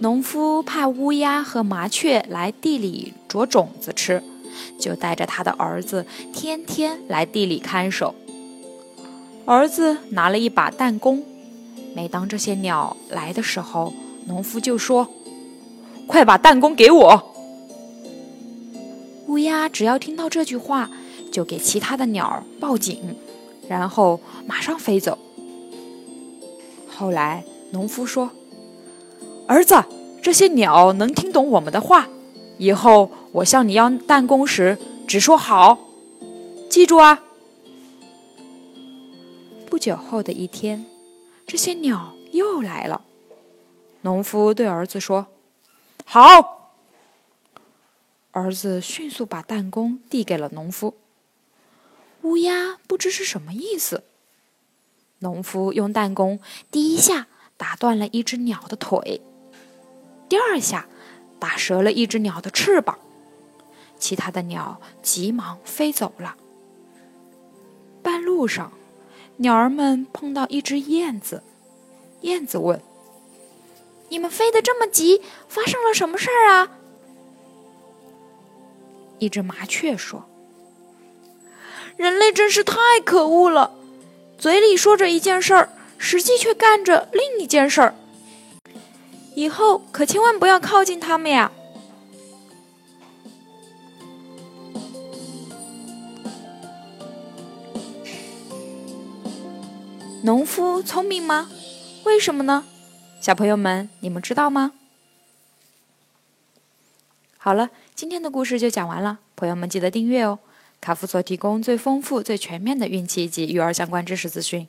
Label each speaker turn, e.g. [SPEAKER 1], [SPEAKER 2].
[SPEAKER 1] 农夫怕乌鸦和麻雀来地里啄种子吃，就带着他的儿子天天来地里看守。儿子拿了一把弹弓，每当这些鸟来的时候，农夫就说：“快把弹弓给我。”乌鸦只要听到这句话，就给其他的鸟报警，然后马上飞走。后来，农夫说。儿子，这些鸟能听懂我们的话。以后我向你要弹弓时，只说好，记住啊。不久后的一天，这些鸟又来了。农夫对儿子说：“好。”儿子迅速把弹弓递给了农夫。乌鸦不知是什么意思。农夫用弹弓第一下打断了一只鸟的腿。第二下，打折了一只鸟的翅膀，其他的鸟急忙飞走了。半路上，鸟儿们碰到一只燕子，燕子问：“你们飞得这么急，发生了什么事儿啊？”一只麻雀说：“人类真是太可恶了，嘴里说着一件事儿，实际却干着另一件事儿。”以后可千万不要靠近他们呀！农夫聪明吗？为什么呢？小朋友们，你们知道吗？好了，今天的故事就讲完了，朋友们记得订阅哦！卡夫所提供最丰富、最全面的孕期及育儿相关知识资讯。